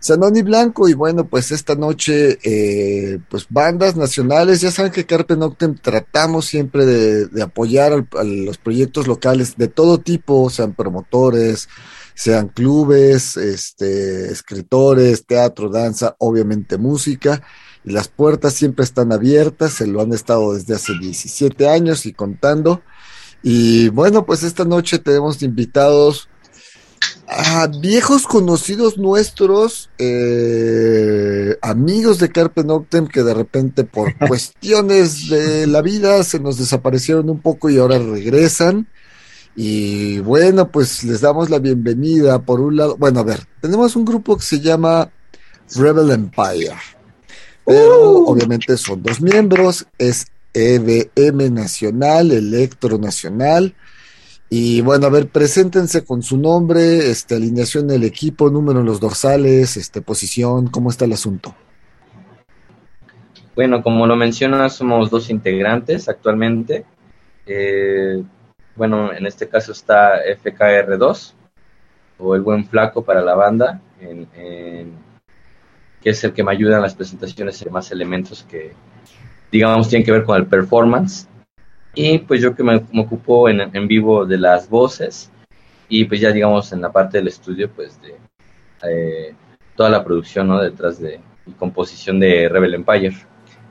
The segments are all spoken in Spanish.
Sanoni Blanco y bueno, pues esta noche, eh, pues bandas nacionales, ya saben que Carpe Noctem tratamos siempre de, apoyar a los proyectos locales de todo tipo, sean promotores, sean clubes, este, escritores, teatro, danza, obviamente música, y las puertas siempre están abiertas, se lo han estado desde hace 17 años y contando. Y bueno, pues esta noche tenemos invitados a viejos conocidos nuestros, eh, amigos de Carpe Noctem que de repente por cuestiones de la vida se nos desaparecieron un poco y ahora regresan. Y bueno, pues les damos la bienvenida por un lado. Bueno, a ver, tenemos un grupo que se llama Rebel Empire, pero uh. obviamente son dos miembros, es EBM Nacional, Electro Nacional y bueno, a ver, preséntense con su nombre, este, alineación del equipo, número en los dorsales, este, posición, ¿cómo está el asunto? Bueno, como lo menciona, somos dos integrantes actualmente. Eh, bueno, en este caso está FKR2, o el buen flaco para la banda, que es el que me ayuda en las presentaciones de más elementos que, digamos, tienen que ver con el performance y pues yo que me, ocupo en, en, vivo de las voces y pues ya digamos en la parte del estudio pues de eh, toda la producción ¿no? detrás de y composición de Rebel Empire.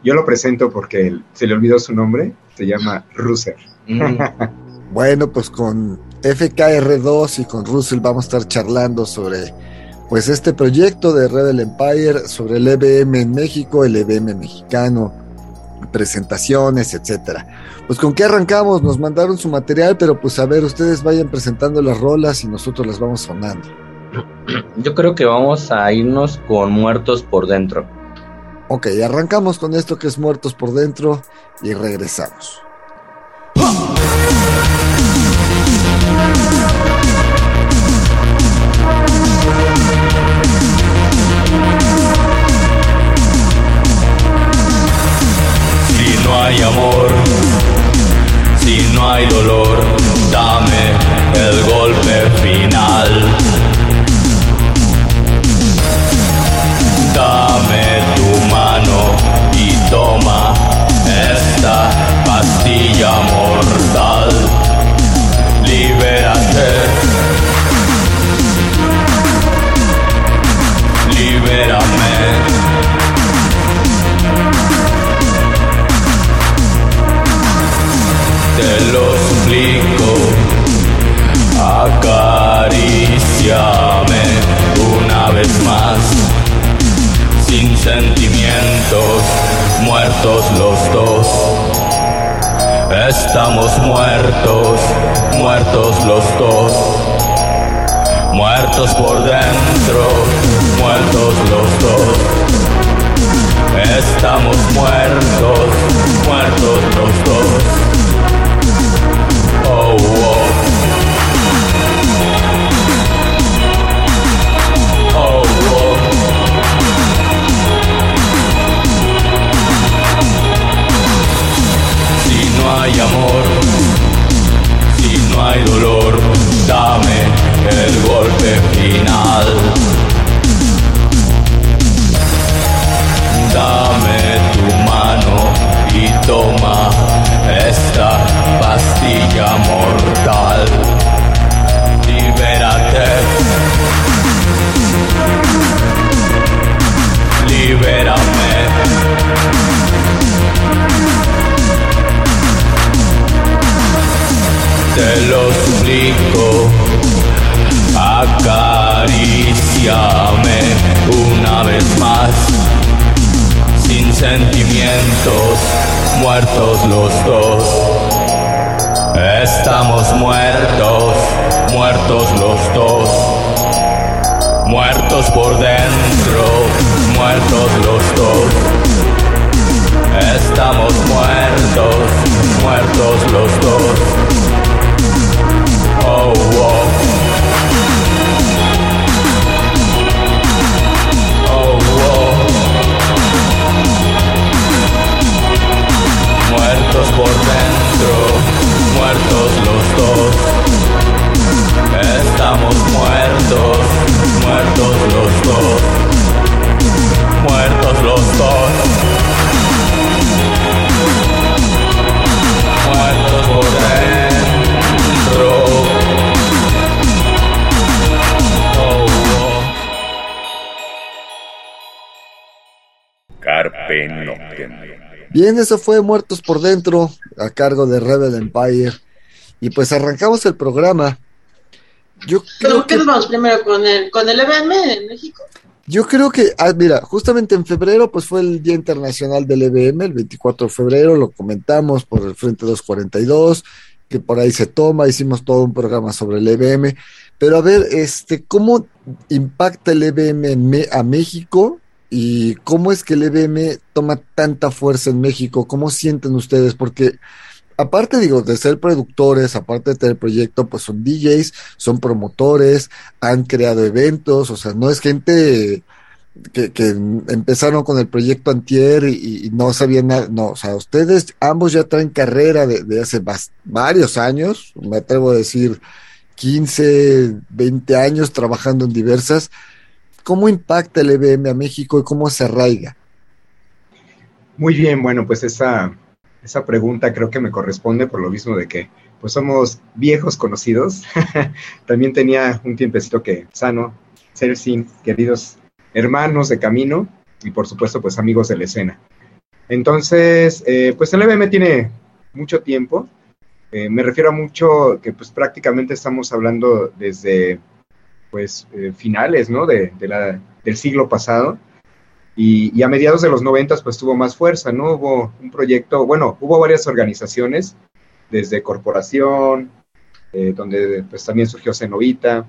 Yo lo presento porque se le olvidó su nombre, se llama Russer. Mm. bueno, pues con FKR2 y con Russell vamos a estar charlando sobre pues este proyecto de Rebel Empire, sobre el EBM en México, el EBM mexicano, presentaciones, etcétera. Pues con qué arrancamos, nos mandaron su material, pero pues a ver, ustedes vayan presentando las rolas y nosotros las vamos sonando. Yo creo que vamos a irnos con Muertos por Dentro. Ok, arrancamos con esto que es Muertos por Dentro y regresamos. Hay amor, si no hay dolor, dame el golpe final. Dame tu mano y toma esta pastilla mortal. Libérate. Libérame. Te lo suplico. Acariciame una vez más, sin sentimientos, muertos los dos. Estamos muertos, muertos los dos. Muertos por dentro, muertos los dos. Estamos muertos, muertos los dos. No hay amor, si no hay dolor, dame el golpe final. Dame tu mano y toma esta pastilla mortal. Libérate. Libérame. Te lo suplico, acaríciame una vez más, sin sentimientos, muertos los dos. Estamos muertos, muertos los dos, muertos por dentro, muertos los dos. Estamos muertos, muertos los dos. Bien, eso fue Muertos por Dentro, a cargo de Rebel Empire. Y pues arrancamos el programa. Yo creo ¿Pero qué que, vamos primero con el, con el EBM en México? yo creo que, ah, mira, justamente en febrero pues fue el Día Internacional del EBM, el 24 de febrero, lo comentamos por el Frente 242, que por ahí se toma, hicimos todo un programa sobre el EBM. Pero a ver, este, ¿cómo impacta el EBM a México? ¿Y cómo es que el EBM toma tanta fuerza en México? ¿Cómo sienten ustedes? Porque aparte, digo, de ser productores, aparte de tener proyecto, pues son DJs, son promotores, han creado eventos, o sea, no es gente que, empezaron con el proyecto Antier y, no sabían nada, no, o sea, ustedes ambos ya traen carrera de, hace varios años, me atrevo a decir 15, 20 años trabajando en diversas. ¿Cómo impacta el EBM a México y cómo se arraiga? Muy bien, bueno, pues esa, esa pregunta creo que me corresponde por lo mismo de que pues somos viejos conocidos. También tenía un tiempecito que sano, Celsin, queridos hermanos de camino y por supuesto pues amigos de la escena. Entonces, eh, pues el EBM tiene mucho tiempo. Eh, me refiero a mucho que pues prácticamente estamos hablando desde pues eh, finales, ¿no? De, del siglo pasado. Y, a mediados de los noventas pues tuvo más fuerza, ¿no? Hubo un proyecto, bueno, hubo varias organizaciones, desde Corporación, eh, donde pues también surgió Cenovita,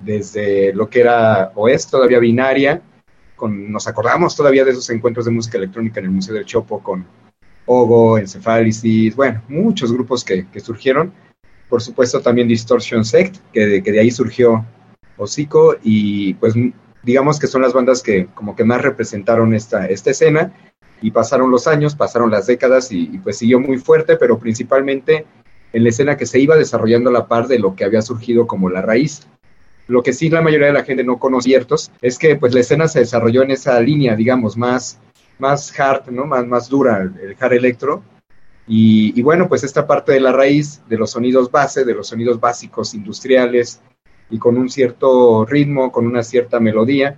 desde lo que era OES, todavía binaria, con, nos acordamos todavía de esos encuentros de música electrónica en el Museo del Chopo con Ogo, Encefálisis, bueno, muchos grupos que, que surgieron. Por supuesto también Distortion Sect, que de, que de ahí surgió Hocico, y pues digamos que son las bandas que como que más representaron esta, esta escena y pasaron los años, pasaron las décadas y, pues siguió muy fuerte, pero principalmente en la escena que se iba desarrollando a la par de lo que había surgido como la raíz. Lo que sí la mayoría de la gente no conoce ciertos es que pues la escena se desarrolló en esa línea, digamos, más, más hard, ¿no? Más, más dura, el hard electro. Y bueno, pues esta parte de la raíz, de los sonidos base, de los sonidos básicos industriales, y con un cierto ritmo, con una cierta melodía,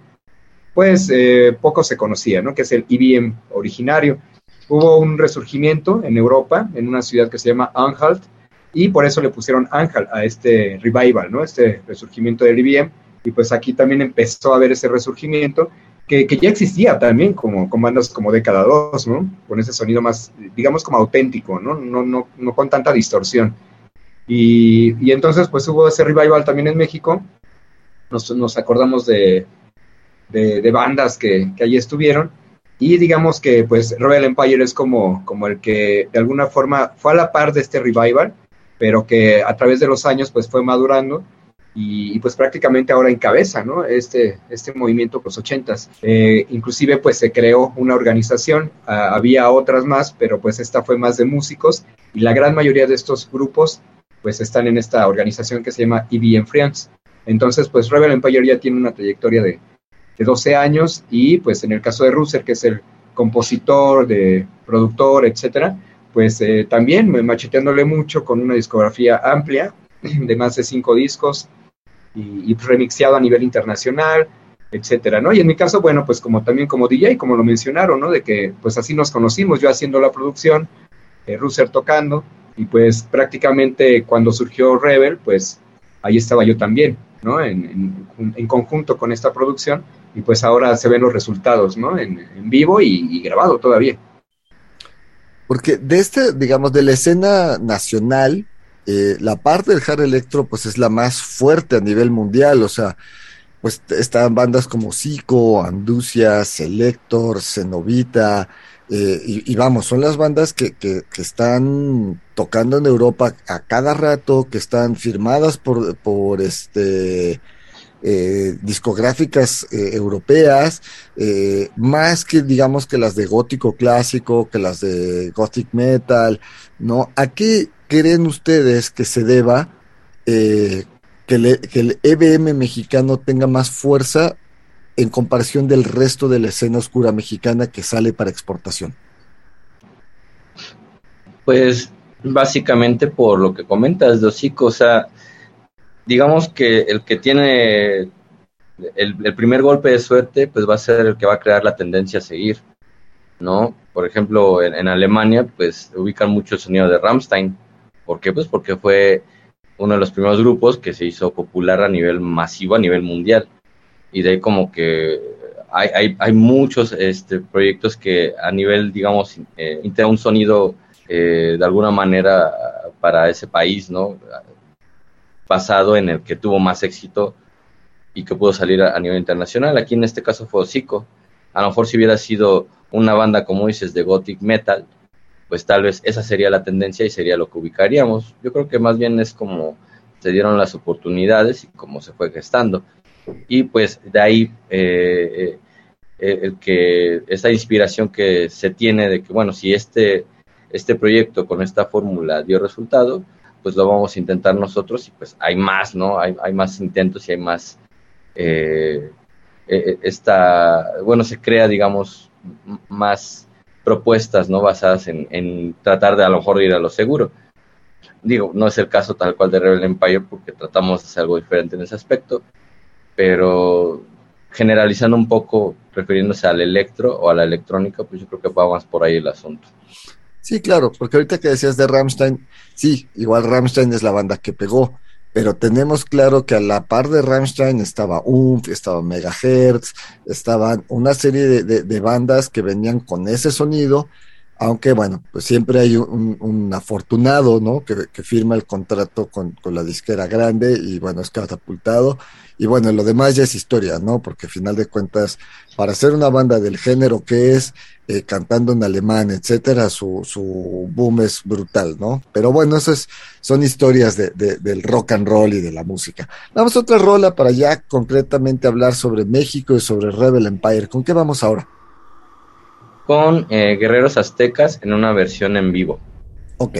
pues eh, poco se conocía, ¿no? Que es el IBM originario. Hubo un resurgimiento en Europa, en una ciudad que se llama Anhalt, y por eso le pusieron Anhalt a este revival, ¿no? Este resurgimiento del IBM, y pues aquí también empezó a haber ese resurgimiento, que, que ya existía también como, con bandas como Década 2, ¿no? Con ese sonido más, digamos, como auténtico, ¿no? No, no, no con tanta distorsión. Y, y, entonces pues hubo ese revival también en México, nos, nos acordamos de, de, de, bandas que, que allí estuvieron y digamos que pues Rebel Empire es como, como el que de alguna forma fue a la par de este revival, pero que a través de los años pues fue madurando y, y pues prácticamente ahora encabeza ¿no? este, este movimiento los ochentas. Eh, inclusive pues se creó una organización, uh, había otras más, pero pues esta fue más de músicos y la gran mayoría de estos grupos pues están en esta organización que se llama EBM Friends. Entonces, pues Rebel Empire ya tiene una trayectoria de, de 12 años y pues en el caso de Ruser, que es el compositor, de productor, etcétera, pues eh, también macheteándole mucho con una discografía amplia de más de cinco discos y, y remixeado a nivel internacional, etcétera, ¿no? Y en mi caso, bueno, pues como también como DJ, como lo mencionaron, ¿no? De que pues así nos conocimos, yo haciendo la producción, eh, Ruser tocando, Y pues prácticamente cuando surgió Rebel, pues ahí estaba yo también, ¿no? En, en, conjunto con esta producción y pues ahora se ven los resultados, ¿no? En, vivo y, grabado todavía. Porque de este, digamos, de la escena nacional, eh, la parte del hard electro pues es la más fuerte a nivel mundial, o sea, pues están bandas como Zico, Anducia, Selector, Cenovita, eh, y, vamos, son las bandas que, que, están tocando en Europa a cada rato, que están firmadas por, por este eh, discográficas eh, europeas, más que digamos que las de gótico clásico, que las de gothic metal, ¿no? ¿A qué creen ustedes que se deba que, que el EBM mexicano tenga más fuerza en comparación del resto de la escena oscura mexicana que sale para exportación? Pues básicamente por lo que comentas, Dosico, o sea, digamos que el que tiene el, primer golpe de suerte, pues va a ser el que va a crear la tendencia a seguir, ¿no? Por ejemplo, en, Alemania, pues ubican mucho el sonido de Rammstein. ¿Por qué? Pues porque fue uno de los primeros grupos que se hizo popular a nivel masivo, a nivel mundial y de ahí como que hay, hay, hay muchos este, proyectos que a nivel, digamos, eh, un sonido eh, de alguna manera para ese país, ¿no? Basado en el que tuvo más éxito y que pudo salir a, nivel internacional. Aquí en este caso fue Osico. A lo mejor si hubiera sido una banda, como dices, de gothic metal, pues tal vez esa sería la tendencia y sería lo que ubicaríamos. Yo creo que más bien es como se dieron las oportunidades y cómo se fue gestando y pues de ahí eh, eh, que esa inspiración que se tiene de que, bueno, si este, este proyecto con esta fórmula dio resultado, pues lo vamos a intentar nosotros y pues hay más, ¿no? Hay, hay más intentos y hay más, eh, esta, bueno, se crea, digamos, más propuestas, ¿no? Basadas en, en, tratar de a lo mejor ir a lo seguro. Digo, no es el caso tal cual de Rebel Empire porque tratamos de hacer algo diferente en ese aspecto, pero generalizando un poco, refiriéndose al electro o a la electrónica, pues yo creo que va más por ahí el asunto. Sí, claro, porque ahorita que decías de Rammstein, sí, igual Rammstein es la banda que pegó, pero tenemos claro que a la par de Rammstein estaba UMF, estaba Megahertz, estaban una serie de, bandas que venían con ese sonido, aunque bueno, pues siempre hay un, afortunado, ¿no? Que, firma el contrato con, con, la disquera grande y bueno, es catapultado y bueno, lo demás ya es historia, ¿no? Porque al final de cuentas, para ser una banda del género que es, eh, cantando en alemán, etcétera, su, su boom es brutal, ¿no? Pero bueno, esas son historias de, del rock and roll y de la música. Vamos a otra rola para ya concretamente hablar sobre México y sobre Rebel Empire. ¿Con qué vamos ahora? Con eh, Guerreros Aztecas en una versión en vivo. Ok.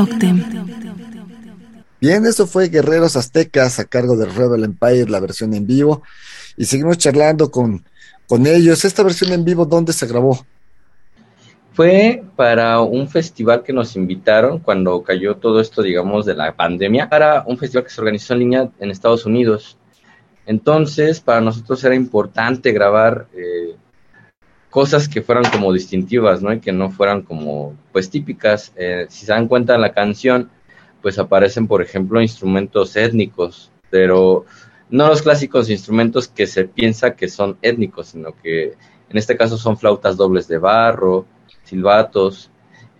Noctem. Bien, eso fue Guerreros Aztecas a cargo de Rebel Empire, la versión en vivo. Y seguimos charlando con, con ellos. ¿Esta versión en vivo dónde se grabó? Fue para un festival que nos invitaron cuando cayó todo esto, digamos, de la pandemia, para un festival que se organizó en línea en Estados Unidos. Entonces, para nosotros era importante grabar eh, cosas que fueran como distintivas, ¿no? Y que no fueran como, pues, típicas. Eh, si se dan cuenta en la canción, pues aparecen, por ejemplo, instrumentos étnicos, pero no los clásicos instrumentos que se piensa que son étnicos, sino que en este caso son flautas dobles de barro, silbatos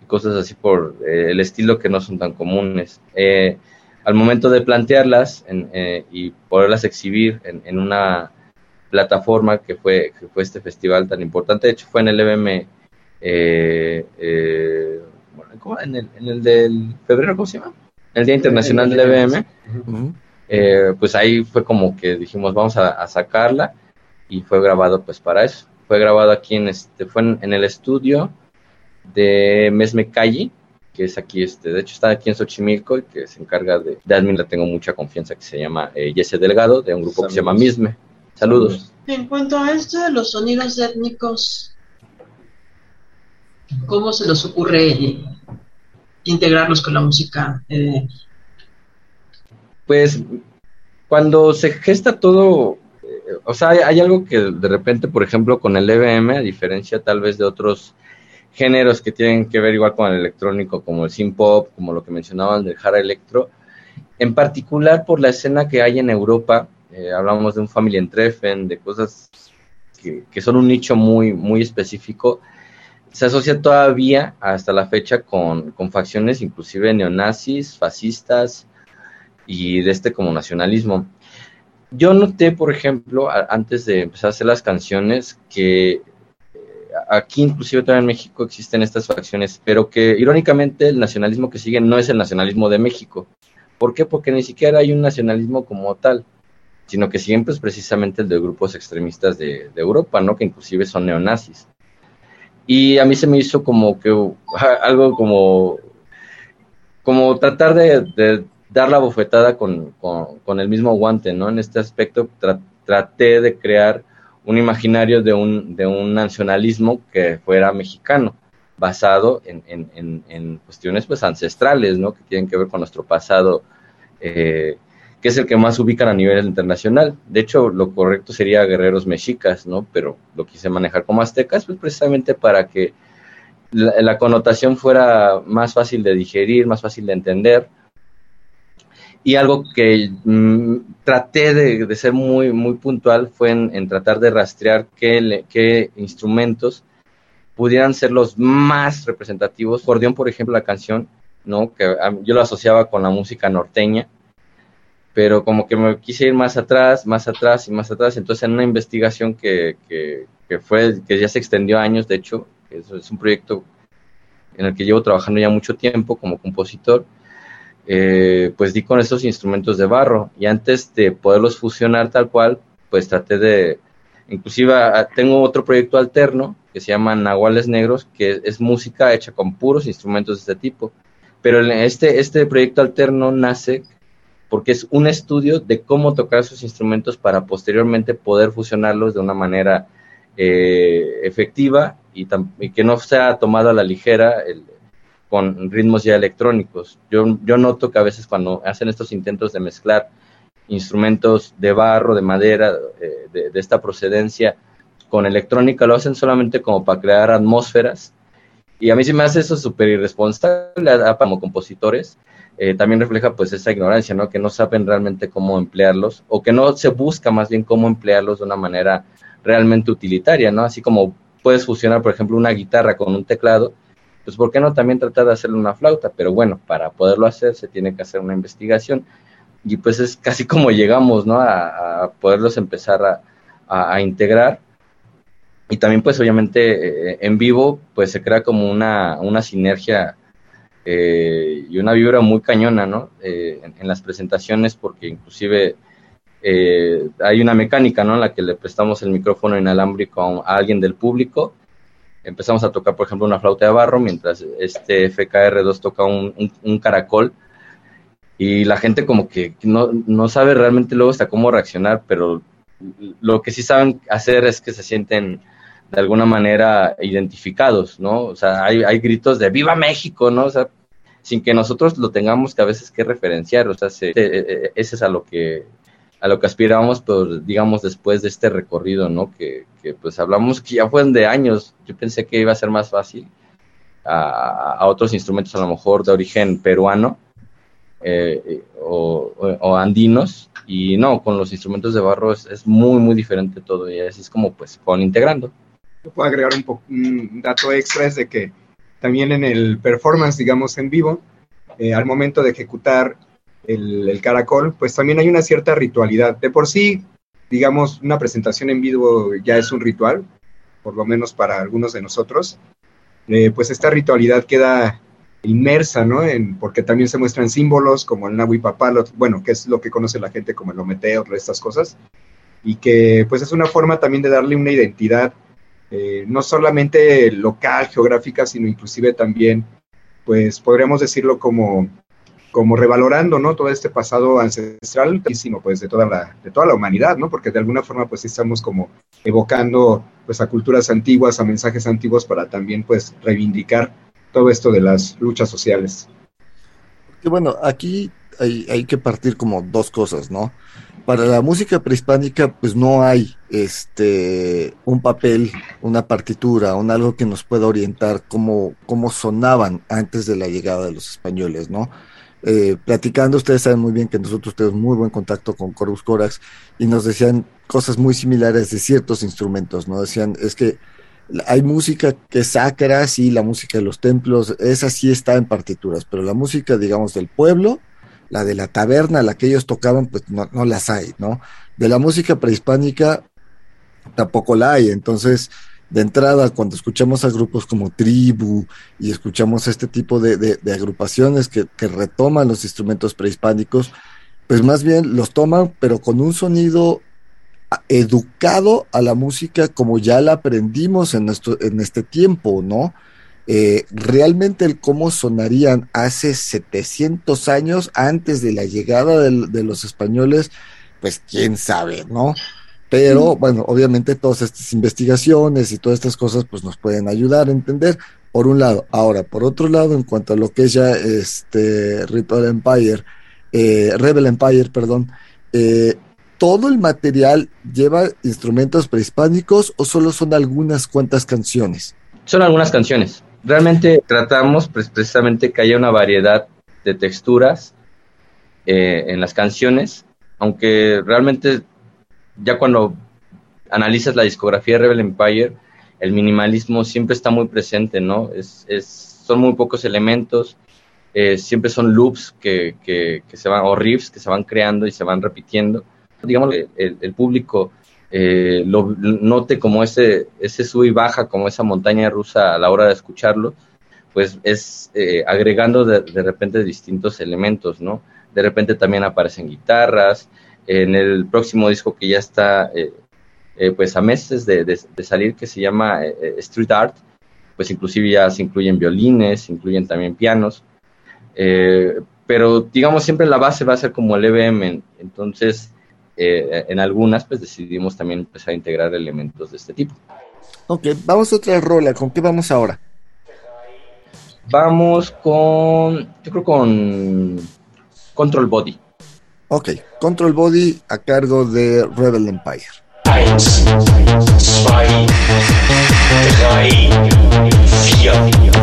y cosas así por eh, el estilo que no son tan comunes. Eh, al momento de plantearlas eh, y poderlas exhibir en, una plataforma que fue, que fue este festival tan importante, de hecho fue en el EBM, en, el, en el del febrero, ¿cómo se llama? El Día Internacional del EBM. pues ahí fue como que dijimos vamos a, sacarla y fue grabado pues para eso. Fue grabado aquí en este, fue en el estudio de Mesme Calle, que es aquí, este, de hecho está aquí en Xochimilco y que se encarga de, de admin, le tengo mucha confianza, que se llama eh, Jesse Delgado, de un grupo que se llama Misme. Saludos. En cuanto a esto de los sonidos étnicos, ¿cómo se les ocurre integrarlos con la música? Eh, pues cuando se gesta todo, eh, o sea, hay, hay, algo que de repente, por ejemplo, con el EBM, a diferencia tal vez de otros géneros que tienen que ver igual con el electrónico, como el synth pop, como lo que mencionaban del hard electro, en particular por la escena que hay en Europa, eh, hablamos de un family Treffen, de cosas que, son un nicho muy, muy específico, se asocia todavía hasta la fecha con, con facciones inclusive neonazis, fascistas y de este como nacionalismo. Yo noté, por ejemplo, antes de empezar a hacer las canciones, que aquí inclusive también en México existen estas facciones, pero que irónicamente el nacionalismo que siguen no es el nacionalismo de México. ¿Por qué? Porque ni siquiera hay un nacionalismo como tal, sino que siempre es precisamente el de grupos extremistas de, Europa, ¿no? Que inclusive son neonazis. Y a mí se me hizo como que algo como, como tratar de, dar la bofetada con, el mismo guante, ¿no? En este aspecto traté de crear un imaginario de un, de un nacionalismo que fuera mexicano, basado en, en, en, cuestiones pues ancestrales, ¿no? Que tienen que ver con nuestro pasado, eh, que es el que más ubican a nivel internacional. De hecho, lo correcto sería guerreros mexicas, ¿no? Pero lo quise manejar como aztecas, pues precisamente para que la, connotación fuera más fácil de digerir, más fácil de entender, y algo que mm, traté de, ser muy, muy puntual fue en, tratar de rastrear qué, qué, instrumentos pudieran ser los más representativos. Cordión, por ejemplo, la canción, ¿no? que yo lo asociaba con la música norteña, pero como que me quise ir más atrás, más atrás y más atrás. Entonces, en una investigación que, que, que fue, que ya se extendió años, de hecho, es, es un proyecto en el que llevo trabajando ya mucho tiempo como compositor, eh, pues di con estos instrumentos de barro y antes de poderlos fusionar tal cual, pues traté de, inclusive tengo otro proyecto alterno que se llama Nahuales Negros, que es música hecha con puros instrumentos de este tipo. Pero este, este proyecto alterno nace porque es un estudio de cómo tocar esos instrumentos para posteriormente poder fusionarlos de una manera eh, efectiva y, que no sea tomado a la ligera el, con ritmos ya electrónicos. Yo, noto que a veces cuando hacen estos intentos de mezclar instrumentos de barro, de madera, eh, de, esta procedencia con electrónica, lo hacen solamente como para crear atmósferas. Y a mí sí me hace eso súper irresponsable como compositores. Eh, también refleja pues esa ignorancia, ¿no? Que no saben realmente cómo emplearlos o que no se busca más bien cómo emplearlos de una manera realmente utilitaria, ¿no? Así como puedes fusionar, por ejemplo, una guitarra con un teclado, pues ¿por qué no también tratar de hacerle una flauta? Pero bueno, para poderlo hacer se tiene que hacer una investigación y pues es casi como llegamos, ¿no? A, poderlos empezar a, integrar y también pues obviamente eh, en vivo pues se crea como una, una sinergia eh, y una vibra muy cañona, ¿no? Eh, en, las presentaciones porque inclusive hay una mecánica, ¿no? En la que le prestamos el micrófono inalámbrico a alguien del público empezamos a tocar, por ejemplo, una flauta de barro, mientras este FKR2 toca un, un, caracol. Y la gente como que no, no sabe realmente luego hasta cómo reaccionar, pero lo que sí saben hacer es que se sienten de alguna manera identificados, ¿no? O sea, hay, hay gritos de ¡Viva México!, ¿no? O sea, sin que nosotros lo tengamos que a veces que referenciar, o sea, eh, eh, ese es a lo que a lo que aspirábamos, pues digamos después de este recorrido, ¿no? Que, que pues hablamos que ya fueron de años, yo pensé que iba a ser más fácil a, a otros instrumentos a lo mejor de origen peruano eh, o, o, andinos, y no, con los instrumentos de barro es, es, muy, muy diferente todo, y así es como pues con integrando. Puedo agregar un, un dato extra, es de que también en el performance, digamos, en vivo, eh, al momento de ejecutar el, caracol, pues también hay una cierta ritualidad. De por sí, digamos, una presentación en vivo ya es un ritual, por lo menos para algunos de nosotros. Eh, pues esta ritualidad queda inmersa, ¿no? En, porque también se muestran símbolos como el Nahui bueno, que es lo que conoce la gente como el Ometeo, estas cosas, y que pues es una forma también de darle una identidad eh, no solamente local, geográfica, sino inclusive también, pues podríamos decirlo como, como revalorando, ¿no? Todo este pasado ancestral, pues de toda la, de toda la humanidad, ¿no? Porque de alguna forma, pues estamos como evocando, pues a culturas antiguas, a mensajes antiguos para también, pues, reivindicar todo esto de las luchas sociales. Y bueno, aquí hay, hay que partir como dos cosas, ¿no? Para la música prehispánica, pues no hay este un papel, una partitura, un algo que nos pueda orientar cómo, cómo sonaban antes de la llegada de los españoles, ¿no? Eh, platicando, ustedes saben muy bien que nosotros tenemos muy buen contacto con Corvus Corax y nos decían cosas muy similares de ciertos instrumentos, ¿no? Decían, es que hay música que es sacra, sí, la música de los templos, esa sí está en partituras, pero la música, digamos, del pueblo, la de la taberna, la que ellos tocaban, pues no, no las hay, ¿no? De la música prehispánica tampoco la hay, entonces de entrada, cuando escuchamos a grupos como Tribu y escuchamos este tipo de, de, agrupaciones que, que, retoman los instrumentos prehispánicos, pues más bien los toman, pero con un sonido educado a la música como ya la aprendimos en, nuestro, en este tiempo, ¿no? Eh, realmente el cómo sonarían hace 700 años antes de la llegada de, los españoles, pues quién sabe, ¿no? Pero bueno, obviamente todas estas investigaciones y todas estas cosas pues nos pueden ayudar a entender, por un lado. Ahora, por otro lado, en cuanto a lo que es ya este Ritual Empire, eh, Rebel Empire, perdón, eh, ¿todo el material lleva instrumentos prehispánicos o solo son algunas cuantas canciones? Son algunas canciones realmente tratamos pues, precisamente que haya una variedad de texturas eh, en las canciones, aunque realmente ya cuando analizas la discografía de Rebel Empire, el minimalismo siempre está muy presente, ¿no? Es, son muy pocos elementos, eh, siempre son loops que, que, se van, o riffs que se van creando y se van repitiendo. Digamos, el, el público eh, lo note como ese, ese sube y baja, como esa montaña rusa a la hora de escucharlo, pues es eh, agregando de, repente distintos elementos, ¿no? De repente también aparecen guitarras, en el próximo disco que ya está eh, pues a meses de, salir, que se llama Street Art, pues inclusive ya se incluyen violines, se incluyen también pianos, pero digamos siempre la base va a ser como el EBM, entonces eh, en algunas pues decidimos también empezar a integrar elementos de este tipo. Ok, vamos a otra rola, ¿con qué vamos ahora? Vamos con, yo creo con Control Body. Ok, Control Body a cargo de Rebel Empire. This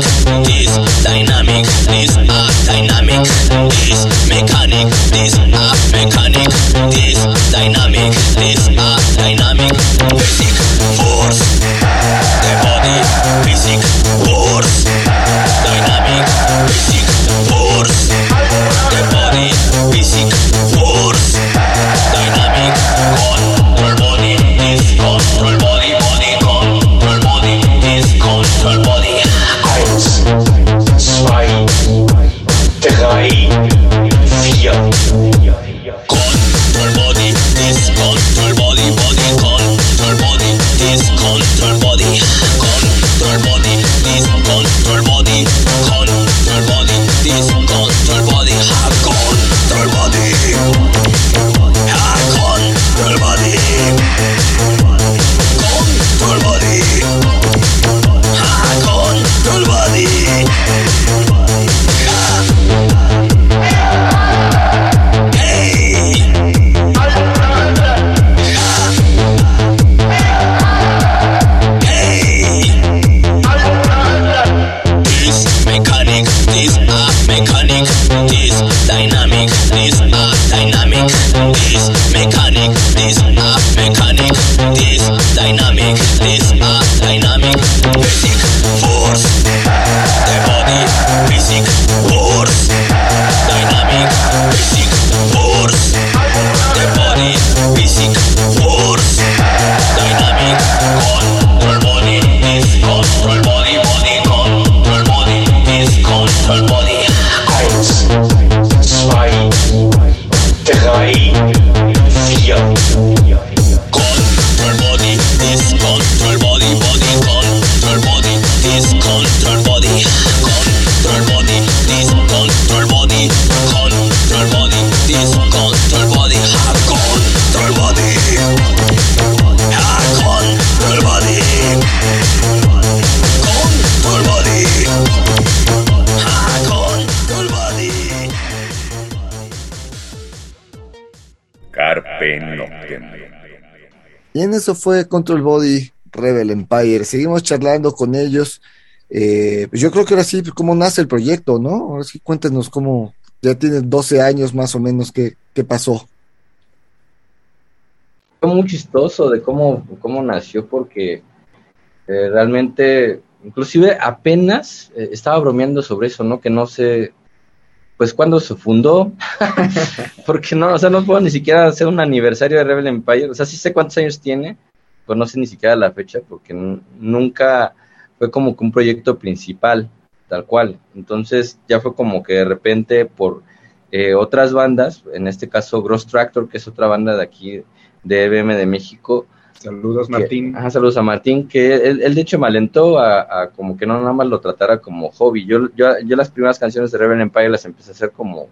Bye. Y en eso fue Control Body Rebel Empire. Seguimos charlando con ellos. Eh, pues yo creo que ahora sí, pues, cómo nace el proyecto, ¿no? Ahora sí, cuéntenos cómo, ya tienes 12 años más o menos, ¿qué, qué pasó? fue muy chistoso de cómo, cómo nació porque eh, realmente, inclusive apenas eh, estaba bromeando sobre eso, ¿no? Que no sé, pues cuándo se fundó, porque no, o sea, no puedo ni siquiera hacer un aniversario de Rebel Empire, o sea, sí sé cuántos años tiene, pero no sé ni siquiera la fecha porque nunca fue como que un proyecto principal, tal cual. Entonces ya fue como que de repente por eh, otras bandas, en este caso Gross Tractor, que es otra banda de aquí de EBM de México. Saludos, que- Martín. ajá, saludos a Martín, que él, él de hecho me alentó a, a como que no nada más lo tratara como hobby. Yo, yo, yo las primeras canciones de Rebel Empire las empecé a hacer como,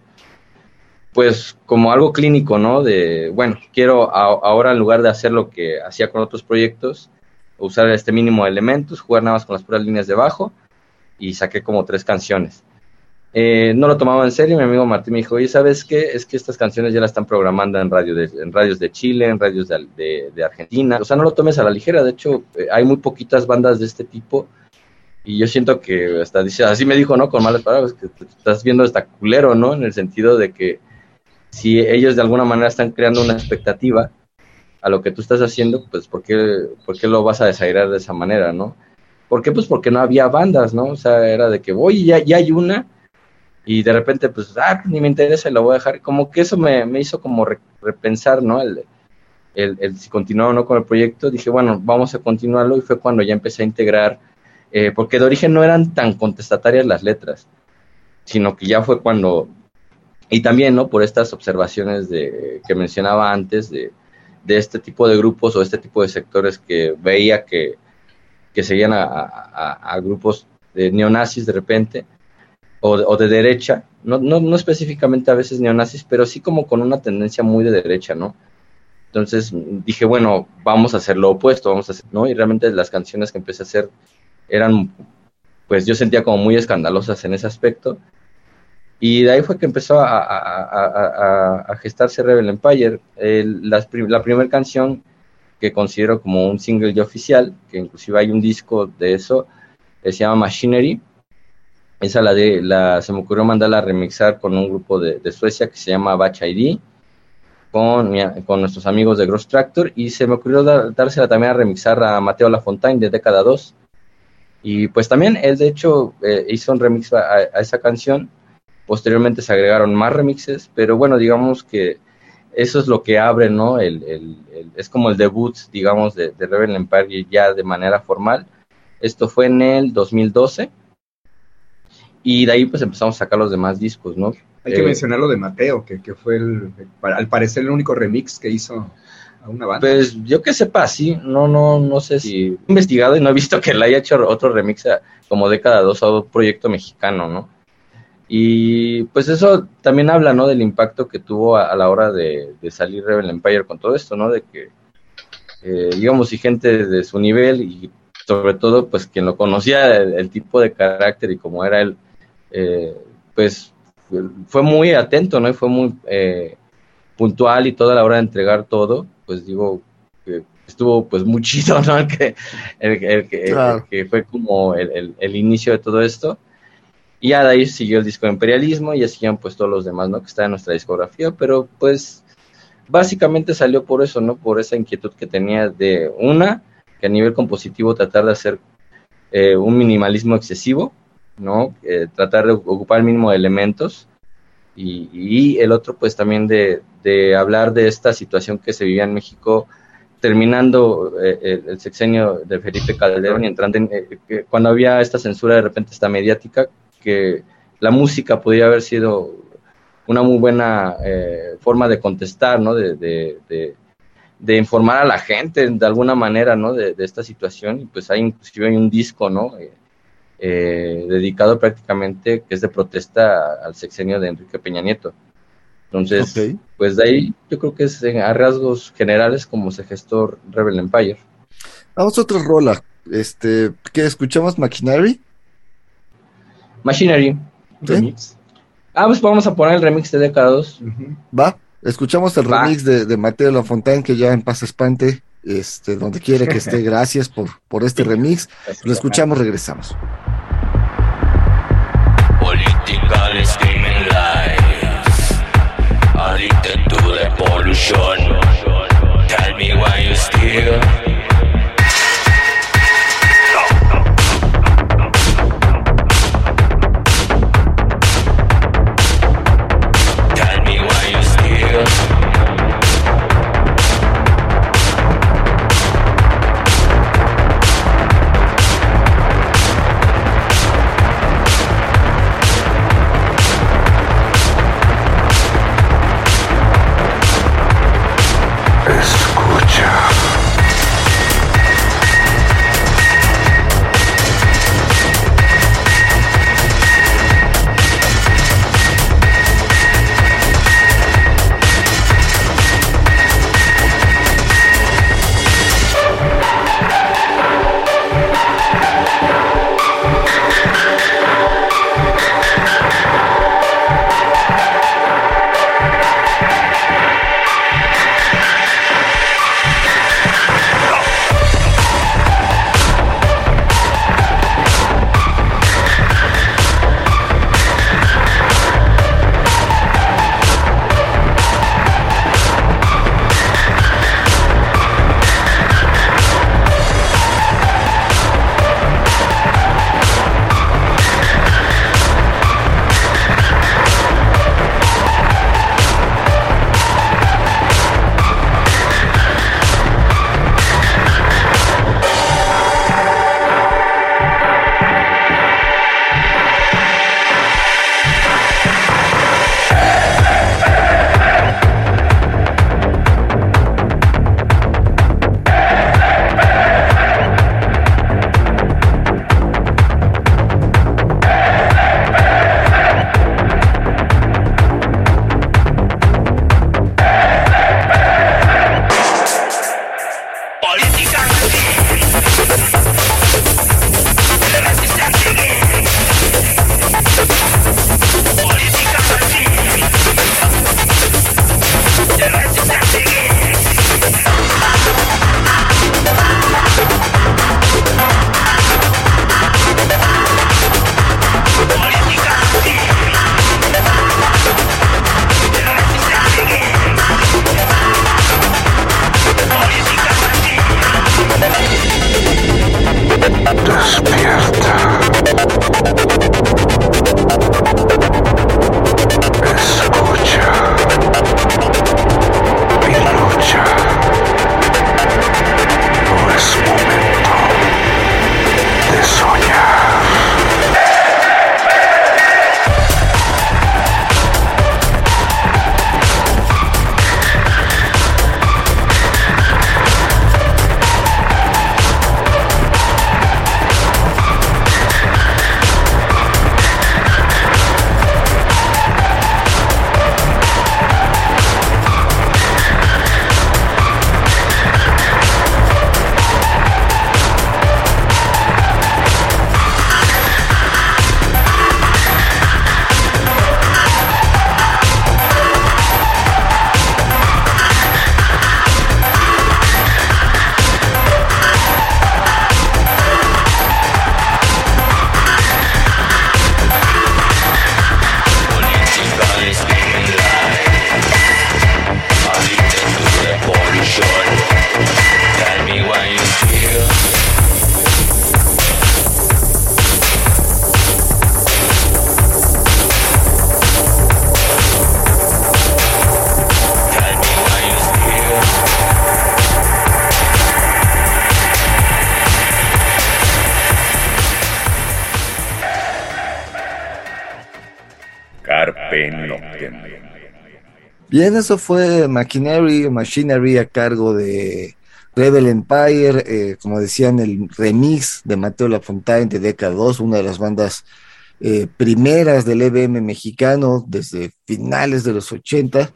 pues, como algo clínico, ¿no? De, bueno, quiero a- ahora en lugar de hacer lo que hacía con otros proyectos, usar este mínimo de elementos, jugar nada más con las puras líneas de bajo y saqué como tres canciones. Eh, no lo tomaba en serio, mi amigo Martín me dijo, oye, ¿sabes qué? Es que estas canciones ya las están programando en, radio de, en radios de Chile, en radios de, de- de Argentina. O sea, no lo tomes a la ligera, de hecho, eh, hay muy poquitas bandas de este tipo y yo siento que hasta dice, así me dijo, ¿no? Con malas palabras, que te estás viendo hasta culero, ¿no? En el sentido de que si ellos de alguna manera están creando una expectativa a lo que tú estás haciendo, pues ¿por qué, por qué lo vas a desairar de esa manera, ¿no? ¿Por qué? Pues porque no había bandas, ¿no? O sea, era de que, oye, ya, ya hay una, y de repente, pues, ah, ni me interesa y lo voy a dejar. Como que eso me, me hizo como re- repensar, ¿no? El, el, si continuaba o no con el proyecto. Dije, bueno, vamos a continuarlo y fue cuando ya empecé a integrar, eh, porque de origen no eran tan contestatarias las letras, sino que ya fue cuando, y también, ¿no? Por estas observaciones de, que mencionaba antes de, de este tipo de grupos o este tipo de sectores que veía que, que seguían a- a grupos de neonazis de repente o de, derecha, no, no, no específicamente a veces neonazis, pero sí como con una tendencia muy de derecha, ¿no? Entonces dije, bueno, vamos a hacer lo opuesto, vamos a hacer, ¿no? Y realmente las canciones que empecé a hacer eran, pues yo sentía como muy escandalosas en ese aspecto. Y de ahí fue que empezó a, a- a- a- gestarse Rebel Empire. Prim- la primera canción que considero como un single ya oficial, que inclusive hay un disco de eso, que se llama Machinery. Esa la de, la, se me ocurrió mandarla a remixar con un grupo de, de Suecia que se llama Batch ID, con, con nuestros amigos de Gross Tractor, y se me ocurrió dar- dársela también a remixar a Mateo Lafontaine de Década 2. Y pues también él de hecho eh, hizo un remix a, esa canción, posteriormente se agregaron más remixes, pero bueno, digamos que eso es lo que abre, ¿no? El, el- el- es como el debut, digamos, de, de Rebel Empire ya de manera formal. Esto fue en el 2012. Y de ahí pues empezamos a sacar los demás discos, ¿no? Hay que Eh, mencionar lo de Mateo, que, que fue el, al parecer el único remix que hizo a una banda. Pues yo que sepa, sí, no, no, no sé si he investigado y no he visto que le haya hecho otro remix a- como década dos a un proyecto mexicano, ¿no? Y pues eso también habla, ¿no? Del impacto que tuvo a, a la hora de, de salir Rebel Empire con todo esto, ¿no? De que, eh, digamos, y gente de su nivel y sobre todo, pues quien lo conocía, el, el tipo de carácter y cómo era él, eh, pues fue muy atento, ¿no? Y fue muy eh, puntual y toda la hora de entregar todo, pues digo, que estuvo pues muy chido, ¿no? El que, el, el que, el Claro. que fue como el, inicio de todo esto. Y ya de ahí siguió el disco de Imperialismo y ya siguieron pues todos los demás, ¿no? Que está en nuestra discografía, pero pues básicamente salió por eso, ¿no? Por esa inquietud que tenía de una, que a nivel compositivo tratar de hacer eh, un minimalismo excesivo, ¿no? Eh, tratar de ocupar el mínimo de elementos. Y, y el otro, pues también de, de, hablar de esta situación que se vivía en México, terminando eh, el, sexenio de Felipe Calderón y entrando en, eh, cuando había esta censura de repente esta mediática, que la música podría haber sido una muy buena forma de contestar, ¿no? De, de, de, de, informar a la gente de alguna manera, ¿no? De, esta situación. Y pues hay inclusive hay un disco, ¿no? Eh, eh, dedicado prácticamente que es de protesta al sexenio de Enrique Peña Nieto. Entonces, okay. pues de ahí yo creo que es a rasgos generales como se gestó Rebel Empire. Vamos a otra rola. Este, ¿qué escuchamos? Machinery. Machinery. ¿Sí? Remix. Ah, pues vamos a poner el remix de Décados. Uh -huh. Va, escuchamos el Va. remix de, de, Mateo Lafontaine, que ya en paz espante, este, donde quiera que esté. Gracias por, por este remix. Lo escuchamos, regresamos. Tell me why you still. Bien, eso fue Machinery, Machinery a cargo de Rebel Empire, eh, como decían, el remix de Mateo Lafontaine de Deca 2, una de las bandas eh, primeras del EBM mexicano desde finales de los 80.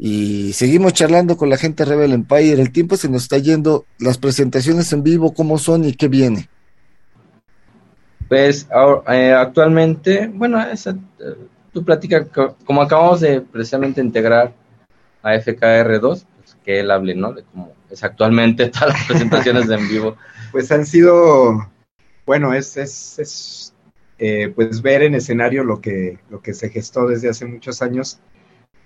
Y seguimos charlando con la gente de Rebel Empire. El tiempo se nos está yendo. Las presentaciones en vivo, ¿cómo son y qué viene? Pues eh, actualmente, bueno, esa, tú platicas, co- como acabamos de precisamente integrar a FKR2, pues que él hable, ¿no? De cómo es actualmente todas las presentaciones en vivo. Pues han sido, bueno, es, es, es eh, pues ver en escenario lo que, lo que se gestó desde hace muchos años.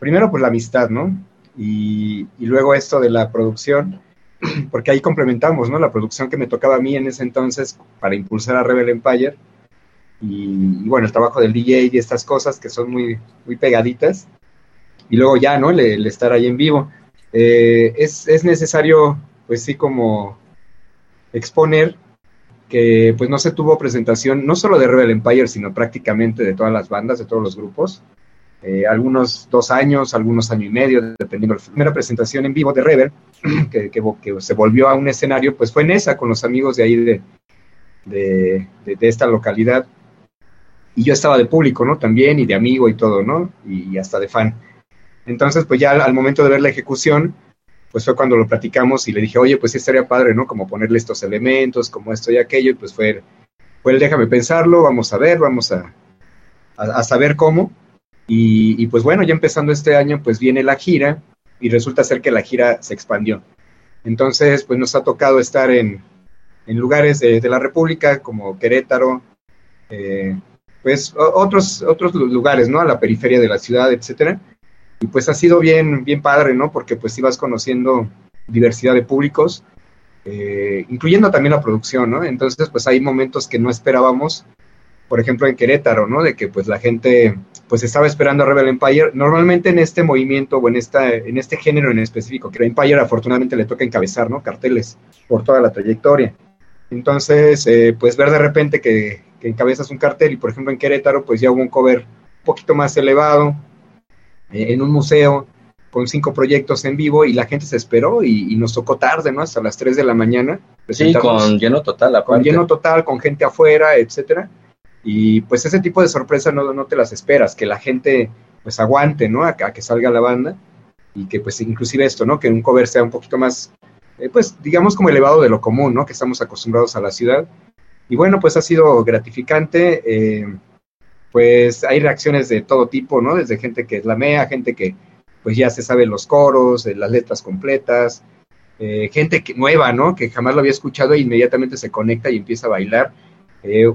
Primero, pues la amistad, ¿no? Y, y luego esto de la producción, porque ahí complementamos, ¿no? La producción que me tocaba a mí en ese entonces para impulsar a Rebel Empire. Y, bueno, el trabajo del DJ y estas cosas que son muy, muy pegaditas. Y luego ya, ¿no? El, estar ahí en vivo. Eh, es, es necesario, pues sí, como exponer que pues no se tuvo presentación no solo de Rebel Empire, sino prácticamente de todas las bandas, de todos los grupos. Eh, algunos dos años, algunos año y medio, dependiendo. La primera presentación en vivo de Rebel, que, que, se volvió a un escenario, pues fue en esa, con los amigos de ahí de, de, de esta localidad. Y yo estaba de público, ¿no? También, y de amigo y todo, ¿no? Y, hasta de fan. Entonces, pues ya al, momento de ver la ejecución, pues fue cuando lo platicamos y le dije, oye, pues sí estaría padre, ¿no? Como ponerle estos elementos, como esto y aquello, y pues fue, fue el déjame pensarlo, vamos a ver, vamos a, a, saber cómo. Y, y, pues bueno, ya empezando este año, pues viene la gira y resulta ser que la gira se expandió. Entonces, pues nos ha tocado estar en, en lugares de, de, la República como Querétaro, eh, pues otros, otros lugares, ¿no? A la periferia de la ciudad, etcétera y pues ha sido bien, bien padre, ¿no? Porque pues ibas conociendo diversidad de públicos, eh, incluyendo también la producción, ¿no? Entonces pues hay momentos que no esperábamos, por ejemplo en Querétaro, ¿no? De que pues la gente pues estaba esperando a Rebel Empire. Normalmente en este movimiento o en, esta, en este género en específico, que Empire afortunadamente le toca encabezar, ¿no? Carteles por toda la trayectoria. Entonces, eh, pues ver de repente que, que encabezas un cartel y por ejemplo en Querétaro pues ya hubo un cover un poquito más elevado, en un museo con cinco proyectos en vivo y la gente se esperó y, y nos tocó tarde, ¿no? Hasta las 3 de la mañana. Sí, con lleno total, aparte. Con lleno total, con gente afuera, etcétera. Y pues ese tipo de sorpresa no, no te las esperas, que la gente pues aguante, ¿no? A, a, que salga la banda y que pues inclusive esto, ¿no? Que un cover sea un poquito más, eh, pues digamos como elevado de lo común, ¿no? Que estamos acostumbrados a la ciudad. Y bueno, pues ha sido gratificante. Eh, pues hay reacciones de todo tipo, ¿no? Desde gente que es la mea, gente que pues ya se sabe los coros, eh, las letras completas, eh, gente que, nueva, ¿no? Que jamás lo había escuchado e inmediatamente se conecta y empieza a bailar.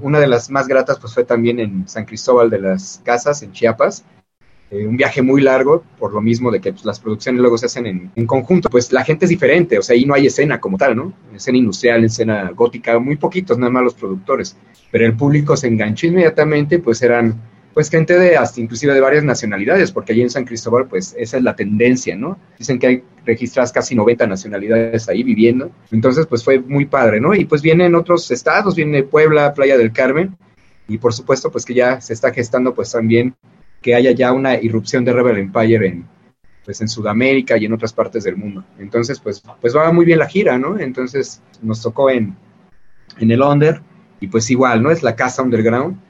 Una de las más gratas pues fue también en San Cristóbal de las Casas, en Chiapas. Eh, un viaje muy largo, por lo mismo de que pues, las producciones luego se hacen en, en, conjunto. Pues la gente es diferente, o sea, ahí no hay escena como tal, ¿no? Escena industrial, escena gótica, muy poquitos, nada más los productores. Pero el público se enganchó inmediatamente, pues eran pues gente de hasta inclusive de varias nacionalidades, porque allí en San Cristóbal pues esa es la tendencia, ¿no? Dicen que hay registradas casi 90 nacionalidades ahí viviendo, entonces pues fue muy padre, ¿no? Y pues vienen otros estados, viene Puebla, Playa del Carmen, y por supuesto pues que ya se está gestando pues también que haya ya una irrupción de Rebel Empire en, pues en Sudamérica y en otras partes del mundo. Entonces, pues, pues va muy bien la gira, ¿no? Entonces nos tocó en, en el Under y pues igual, ¿no? Es la casa underground,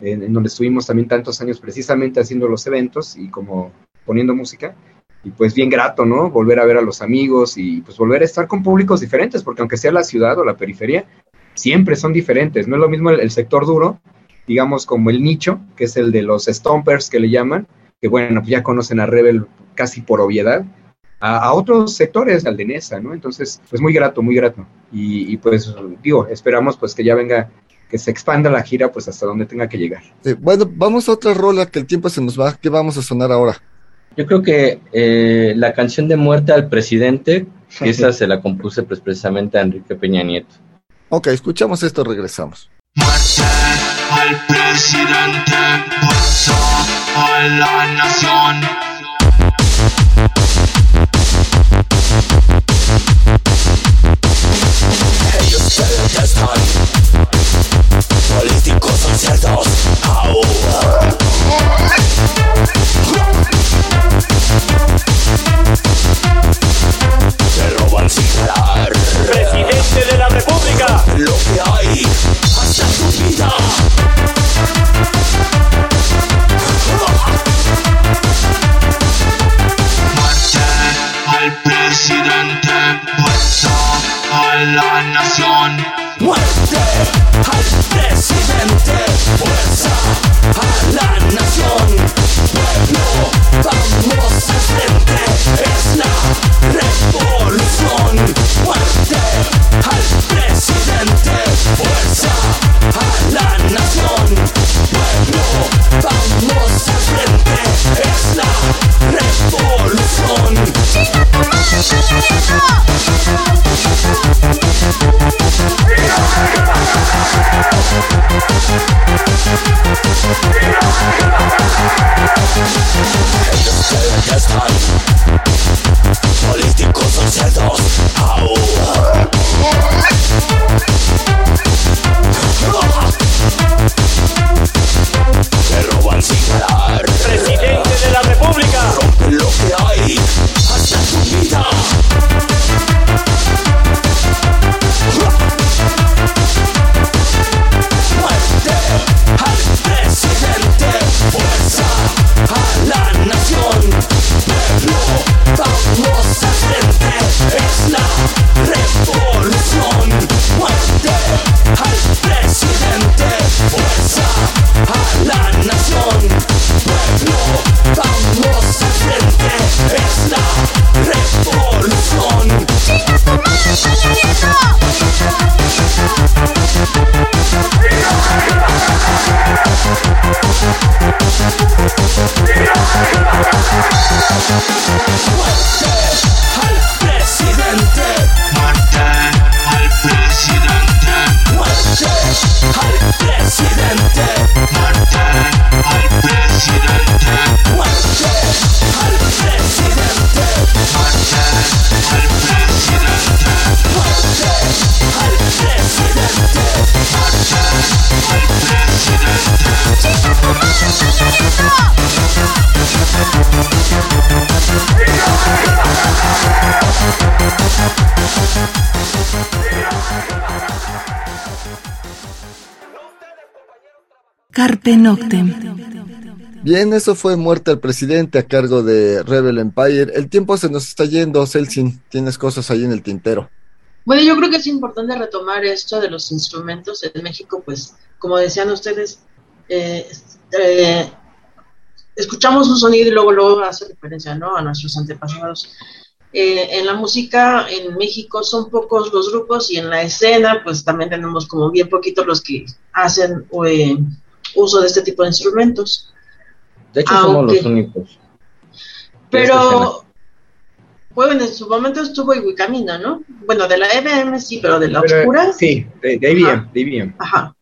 en, donde estuvimos también tantos años precisamente haciendo los eventos y como poniendo música. Y pues bien grato, ¿no? Volver a ver a los amigos y pues volver a estar con públicos diferentes, porque aunque sea la ciudad o la periferia, siempre son diferentes. No es lo mismo el sector duro, digamos como el nicho, que es el de los stompers que le llaman, que bueno, pues ya conocen a Rebel casi por obviedad, a, a, otros sectores, al de Nesa, ¿no? Entonces, pues muy grato, muy grato. Y, y, pues digo, esperamos pues que ya venga, que se expanda la gira pues hasta donde tenga que llegar. Sí, bueno, vamos a otra rola que el tiempo se nos va. ¿Qué vamos a sonar ahora? Yo creo que eh, la canción de muerte al presidente, esa se la compuse pues, precisamente a Enrique Peña Nieto. Ok, escuchamos esto, regresamos. Muerte al presidente, muerte a la nación. Carpe Noctem. Bien, eso fue Muerte al Presidente a cargo de Rebel Empire. El tiempo se nos está yendo, Celsin. Tienes cosas ahí en el tintero. Bueno, yo creo que es importante retomar esto de los instrumentos. En México, pues, como decían ustedes, eh, eh, escuchamos un sonido y luego, luego hace referencia ¿no? a nuestros antepasados. Eh, en la música en México son pocos los grupos y en la escena, pues también tenemos como bien poquitos los que hacen eh, uso de este tipo de instrumentos. De hecho, somos los únicos. Pero, bueno, en su momento estuvo Iguicamina, ¿no? Bueno, de la EBM sí, pero de la Pero, oscura. Sí, de, de IBM, de IBM. Ajá,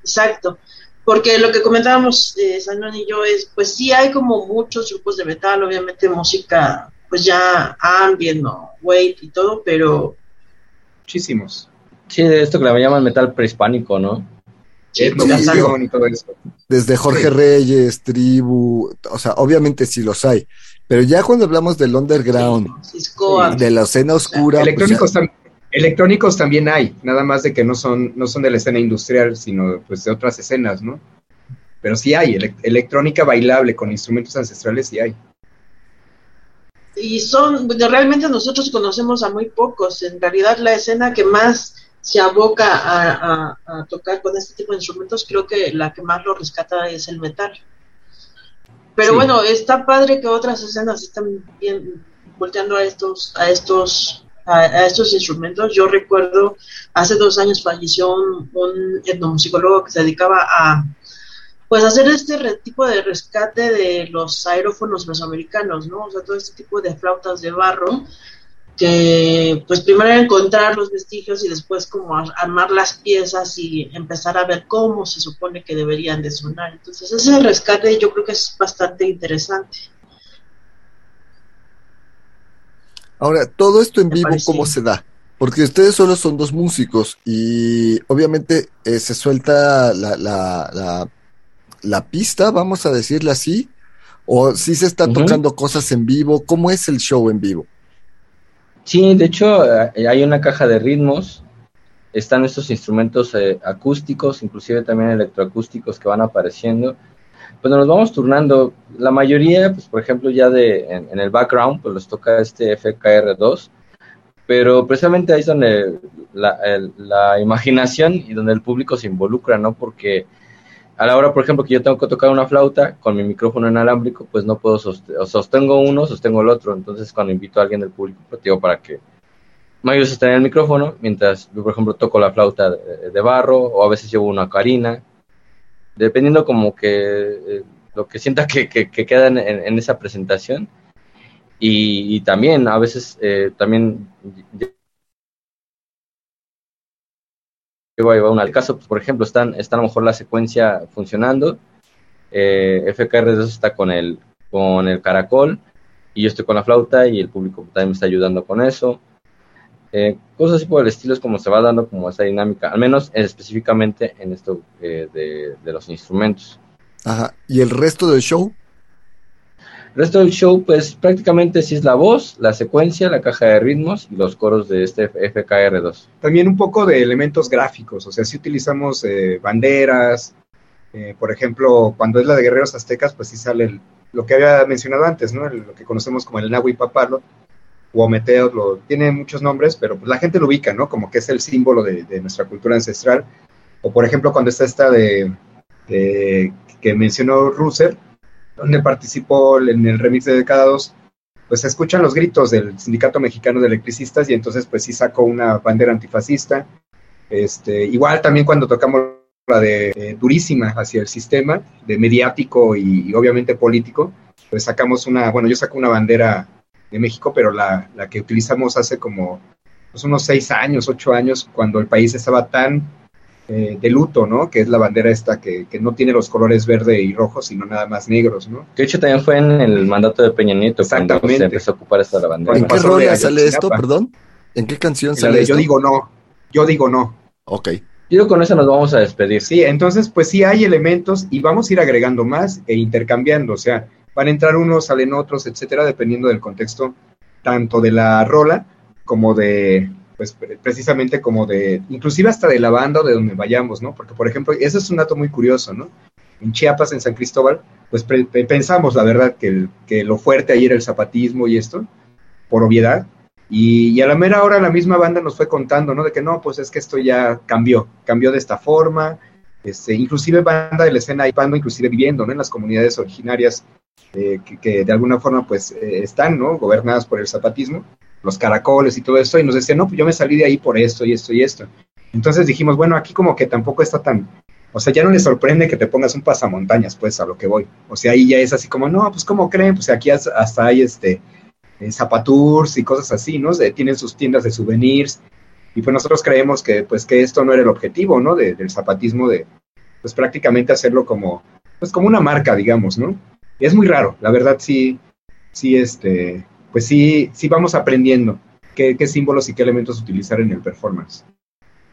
exacto. Porque lo que comentábamos, eh, Sanón y yo, es, pues sí hay como muchos grupos de metal, obviamente música, pues ya ambient o wave y todo, pero Muchísimos. Sí, de esto que le llaman metal prehispánico, ¿no? Etnofusión y todo eso. Desde Jorge Sí. Reyes, Tribu, o sea, obviamente sí los hay. Pero ya cuando hablamos del underground, Cisco, de la escena oscura, pues Electrónicos, ya- tam- electrónicos también hay, nada más de que no son, no son de la escena industrial, sino pues de otras escenas, ¿no? Pero sí hay, elec- electrónica bailable con instrumentos ancestrales sí hay. y son, bueno, realmente nosotros conocemos a muy pocos. En realidad la escena que más se aboca a, a- a tocar con este tipo de instrumentos, creo que la que más lo rescata es el metal. Pero Sí. bueno, está padre que otras escenas están bien volteando a estos, a estos, a, a estos instrumentos. Yo recuerdo hace dos años falleció un, un etnomusicólogo que se dedicaba a pues hacer este re- tipo de rescate de los aerófonos mesoamericanos, ¿no? O sea, todo este tipo de flautas de barro que pues primero encontrar los vestigios y después como ar- armar las piezas y empezar a ver cómo se supone que deberían de sonar. Entonces ese rescate yo creo que es bastante interesante. Ahora, todo esto en Me vivo, parece. ¿cómo se da? Porque ustedes solo son dos músicos y obviamente eh, se suelta la, la, la, la pista, vamos a decirle así, o si se está Ujú. tocando cosas en vivo, ¿cómo es el show en vivo? Sí, de hecho eh, hay una caja de ritmos, están estos instrumentos eh, acústicos, inclusive también electroacústicos que van apareciendo. Pues nos vamos turnando. La mayoría, pues por ejemplo, ya de en, el background, pues los toca este FKR2, pero precisamente ahí es donde la, la imaginación y donde el público se involucra, ¿no? Porque a la hora, por ejemplo, que yo tengo que tocar una flauta con mi micrófono inalámbrico, pues no puedo sostengo uno, sostengo el otro. Entonces, cuando invito a alguien del público, pues digo para que me ayude a sostener el micrófono, mientras yo, por ejemplo, toco la flauta de, barro o a veces llevo una carina, dependiendo como que eh, lo que sienta que, que, que queda en, esa presentación. Y, y también, a veces, eh, también llego a llevar una. El caso, pues, por ejemplo, están, está a lo mejor la secuencia funcionando, eh, FKR2 está con el, con el caracol, y yo estoy con la flauta, y el público también me está ayudando con eso. Eh, cosas así por el estilo es como se va dando como esa dinámica, al menos específicamente en esto eh, de, de los instrumentos. Ajá. ¿Y el resto del show? El resto del show, pues prácticamente sí es la voz, la secuencia, la caja de ritmos y los coros de este FKR2. También un poco de elementos gráficos, o sea, si utilizamos eh, banderas, eh, por ejemplo, cuando es la de Guerreros Aztecas, pues sí sale el- lo que había mencionado antes, ¿no? El- lo que conocemos como el Nahui Papalo, o Ometeo, lo, tiene muchos nombres, pero pues la gente lo ubica, ¿no? Como que es el símbolo de, de nuestra cultura ancestral. O por ejemplo, cuando está esta de, de- que mencionó Russer, donde participó en el remix de Decadados, pues se escuchan los gritos del Sindicato Mexicano de Electricistas y entonces pues sí sacó una bandera antifascista. Este, igual también cuando tocamos la de eh, durísima hacia el sistema, de mediático y, y obviamente político, pues sacamos una, bueno, yo saco una bandera de México, pero la, la que utilizamos hace como pues, unos seis años, ocho años, cuando el país estaba tan eh, de luto, ¿no? Que es la bandera esta que, que no tiene los colores verde y rojo, sino nada más negros, ¿no? Que de hecho también fue en el mandato de Peña Nieto cuando Exactamente. se empezó a ocupar esta de la bandera. ¿En qué rola sale esto, perdón? ¿En qué canción sale esto? yo digo no, yo digo no. Ok. Yo con eso nos vamos a despedir. Sí, entonces pues sí hay elementos y vamos a ir agregando más e intercambiando, o sea, van a entrar unos, salen otros, etcétera, dependiendo del contexto tanto de la rola como de, pues pre- precisamente como de, inclusive hasta de la banda de donde vayamos, ¿no? Porque por ejemplo, ese es un dato muy curioso, ¿no? En Chiapas, en San Cristóbal, pues pensamos, la verdad, que, que lo fuerte ahí era el zapatismo y esto, por obviedad, y, y a la mera hora la misma banda nos fue contando, ¿no? De que no, pues es que esto ya cambió, cambió de esta forma, este, inclusive banda de la escena y banda inclusive viviendo, ¿no? En las comunidades originarias eh, que, que de alguna forma pues eh, están, ¿no? Gobernadas por el zapatismo, los caracoles y todo esto, y nos decían, no, pues yo me salí de ahí por esto y esto y esto. Entonces dijimos, bueno, aquí como que tampoco está tan, o sea, ya no les sorprende que te pongas un pasamontañas, pues, a lo que voy. O sea, ahí ya es así como, no, pues, ¿cómo creen? Pues aquí hasta hay este, eh, zapatours y cosas así, ¿no? Tienen sus tiendas de souvenirs, y pues nosotros creemos que, pues, que esto no era el objetivo, ¿no? De- del zapatismo, de, pues, prácticamente hacerlo como, pues, como una marca, digamos, ¿no? Es muy raro, la verdad sí, sí, este, pues sí, sí vamos aprendiendo qué, qué símbolos y qué elementos utilizar en el performance.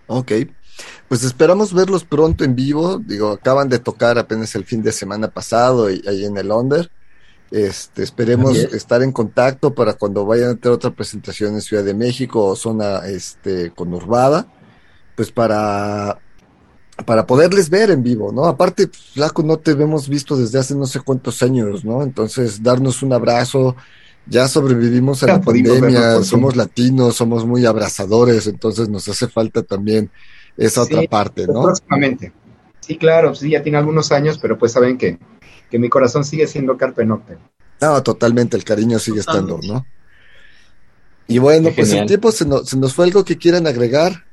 Ok. Pues esperamos verlos pronto en vivo. Digo, acaban de tocar apenas el fin de semana pasado y- ahí en el Under. Este, esperemos estar en contacto para cuando vayan a tener otra presentación en Ciudad de México o zona este, conurbada, pues para, para poderles ver en vivo, ¿no? Aparte, pues, Flaco, no te hemos visto desde hace no sé cuántos años, ¿no? Entonces, darnos un abrazo. Ya sobrevivimos a Ya la pandemia, somos latinos, somos muy abrazadores, entonces nos hace falta también esa Sí, otra parte, ¿no? Próximamente. Sí, claro, sí, ya tiene algunos años, pero pues saben que, que mi corazón sigue siendo Carpe Noctem. No, totalmente, el cariño sigue estando. ¿no? Y bueno, Qué pues el tiempo se nos, se nos fue algo que quieran agregar.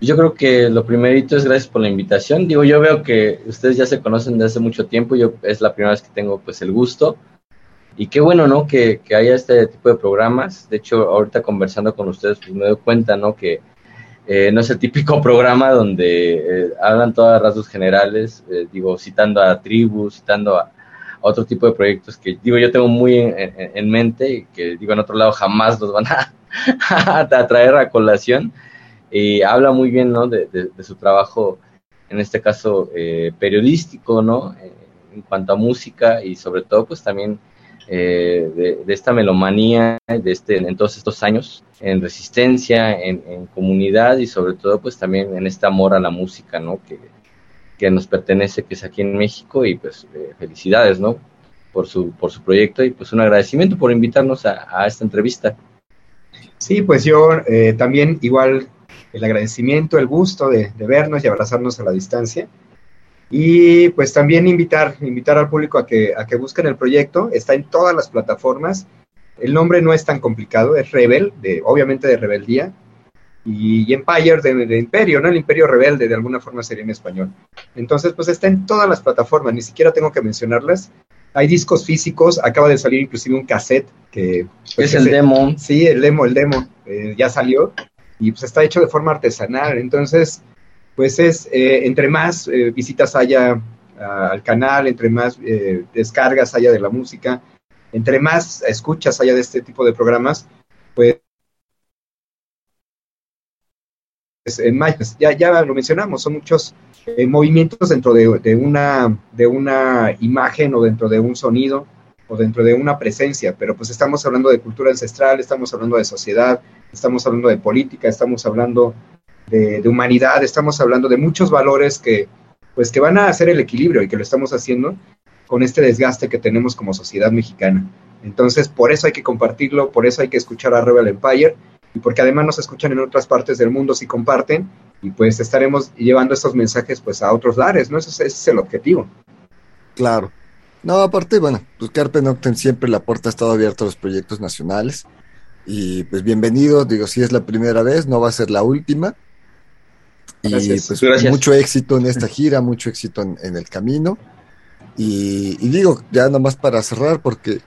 Yo creo que lo primerito es gracias por la invitación. Digo, yo veo que ustedes ya se conocen desde hace mucho tiempo. Yo es la primera vez que tengo pues el gusto. Y qué bueno, ¿no? Que, que haya este tipo de programas. De hecho, ahorita conversando con ustedes, pues me doy cuenta, ¿no? Que eh, no es el típico programa donde eh, hablan todas rasgos generales, eh, digo, citando a tribus, citando a, otro tipo de proyectos que, digo, yo tengo muy en, en- en mente y que, digo, en otro lado jamás los van a, a traer a colación y habla muy bien ¿no? de, de- de su trabajo, en este caso periodístico, ¿no? En cuanto a música y sobre todo pues también eh, de, esta melomanía de este, en todos estos años, en resistencia, en, comunidad y sobre todo pues también en este amor a la música, ¿no? Que, que nos pertenece, que es aquí en México y pues eh, felicidades, ¿no? Por su, por su proyecto y pues un agradecimiento por invitarnos a, esta entrevista. Sí, pues yo eh, también igual el agradecimiento, el gusto de, vernos y abrazarnos a la distancia. Y pues también invitar, invitar al público a que, a que busquen el proyecto. Está en todas las plataformas. El nombre no es tan complicado, es Rebel, de, obviamente de rebeldía. Y, y Empire de, de, imperio, ¿no? El imperio rebelde, de alguna forma sería en español. Entonces, pues está en todas las plataformas, ni siquiera tengo que mencionarlas. Hay discos físicos, acaba de salir inclusive un cassette que... Pues, es el demo. Sí, el demo, el demo, eh, ya salió y pues está hecho de forma artesanal. Entonces, pues es, eh, entre más eh, visitas haya al canal, entre más eh, descargas haya de la música, entre más escuchas haya de este tipo de programas, pues en ya, ya lo mencionamos, son muchos eh, movimientos dentro de, de, una, de una imagen o dentro de un sonido o dentro de una presencia, pero pues estamos hablando de cultura ancestral, estamos hablando de sociedad, estamos hablando de política, estamos hablando de, humanidad, estamos hablando de muchos valores que pues que van a hacer el equilibrio y que lo estamos haciendo con este desgaste que tenemos como sociedad mexicana. Entonces, por eso hay que compartirlo, por eso hay que escuchar a Rebel Empire y porque además nos escuchan en otras partes del mundo si comparten y pues estaremos llevando estos mensajes pues a otros lares, ¿no? Ese es, ese es el objetivo. Claro. No, aparte, bueno, pues Carpe Noctem siempre la puerta ha estado abierta a los proyectos nacionales y pues bienvenido, digo, si es la primera vez, no va a ser la última. Y pues Gracias. mucho éxito en esta gira, mucho éxito en, en el camino. Y, y, digo, ya nomás para cerrar, porque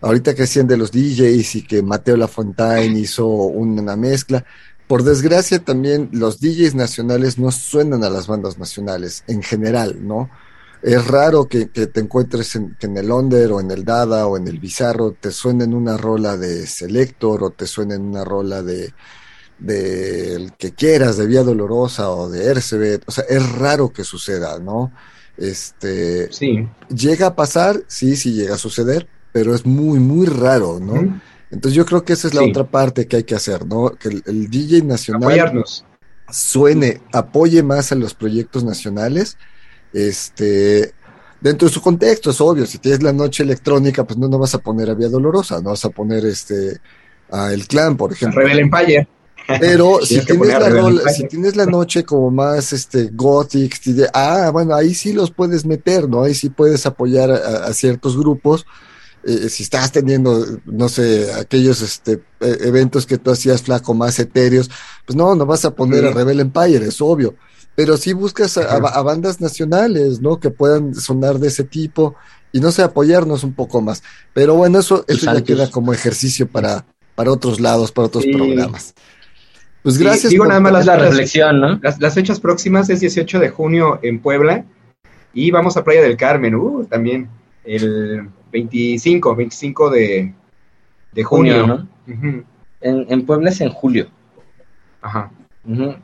ahorita que decían de los DJs y que Mateo Lafontaine hizo una mezcla, por desgracia también los DJs nacionales no suenan a las bandas nacionales en general, ¿no? Es raro que, que te encuentres en, que en el Under o en el Dada o en el Bizarro te suenen una rola de Selector o te suenen una rola de de el que quieras, de Vía Dolorosa o de Ercebet, o sea, es raro que suceda, ¿no? Este, sí. llega a pasar, sí, sí llega a suceder, pero es muy, muy raro, ¿no? Uh -huh. Entonces yo creo que esa es la sí. otra parte que hay que hacer, ¿no? Que el, el DJ nacional Apoyarnos. suene, apoye más a los proyectos nacionales, este, dentro de su contexto, es obvio, si tienes la noche electrónica, pues no, no vas a poner a Vía Dolorosa, no vas a poner este, a El Clan, por ejemplo. Rebel Empire. Pero si tienes, la rola, si tienes la noche como más este gothic, ah, bueno, ahí sí los puedes meter, ¿no? Ahí sí puedes apoyar a, a ciertos grupos. Eh, si estás teniendo, no sé, aquellos este, eventos que tú hacías flaco más etéreos, pues no, no vas a poner sí. a Rebel Empire, es obvio. Pero sí buscas a, a, bandas nacionales, ¿no? Que puedan sonar de ese tipo y no sé, apoyarnos un poco más. Pero bueno, eso, eso ya queda como ejercicio para, para otros lados, para otros sí. programas. Pues gracias. Digo nada más las, la reflexión, ¿no? Las, las, fechas próximas es 18 de junio en Puebla y vamos a Playa del Carmen, uh, también el 25, 25 de, de junio. junio ¿no? Uh -huh. en, en, Puebla es en julio. Ajá. Uh -huh.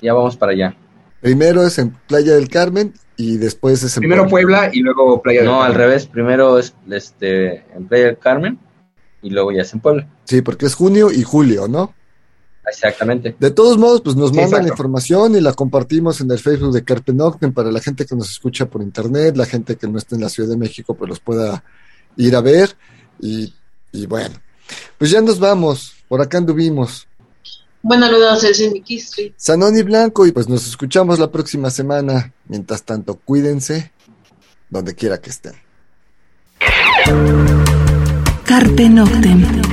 Ya vamos para allá. Primero es en Playa del Carmen y después es en Primero Puebla, Puebla y luego Playa del no, Carmen. No, al revés. Primero es este, en Playa del Carmen y luego ya es en Puebla. Sí, porque es junio y julio, ¿no? Exactamente. De todos modos, pues nos sí, mandan exacto. la información y la compartimos en el Facebook de Carpe Noctem para la gente que nos escucha por internet, la gente que no está en la Ciudad de México, pues los pueda ir a ver. Y, y bueno, pues ya nos vamos. Por acá anduvimos. Buenas noches, es Mickey Street. Sanoni Blanco, y pues nos escuchamos la próxima semana. Mientras tanto, cuídense donde quiera que estén. Carpe Noctem.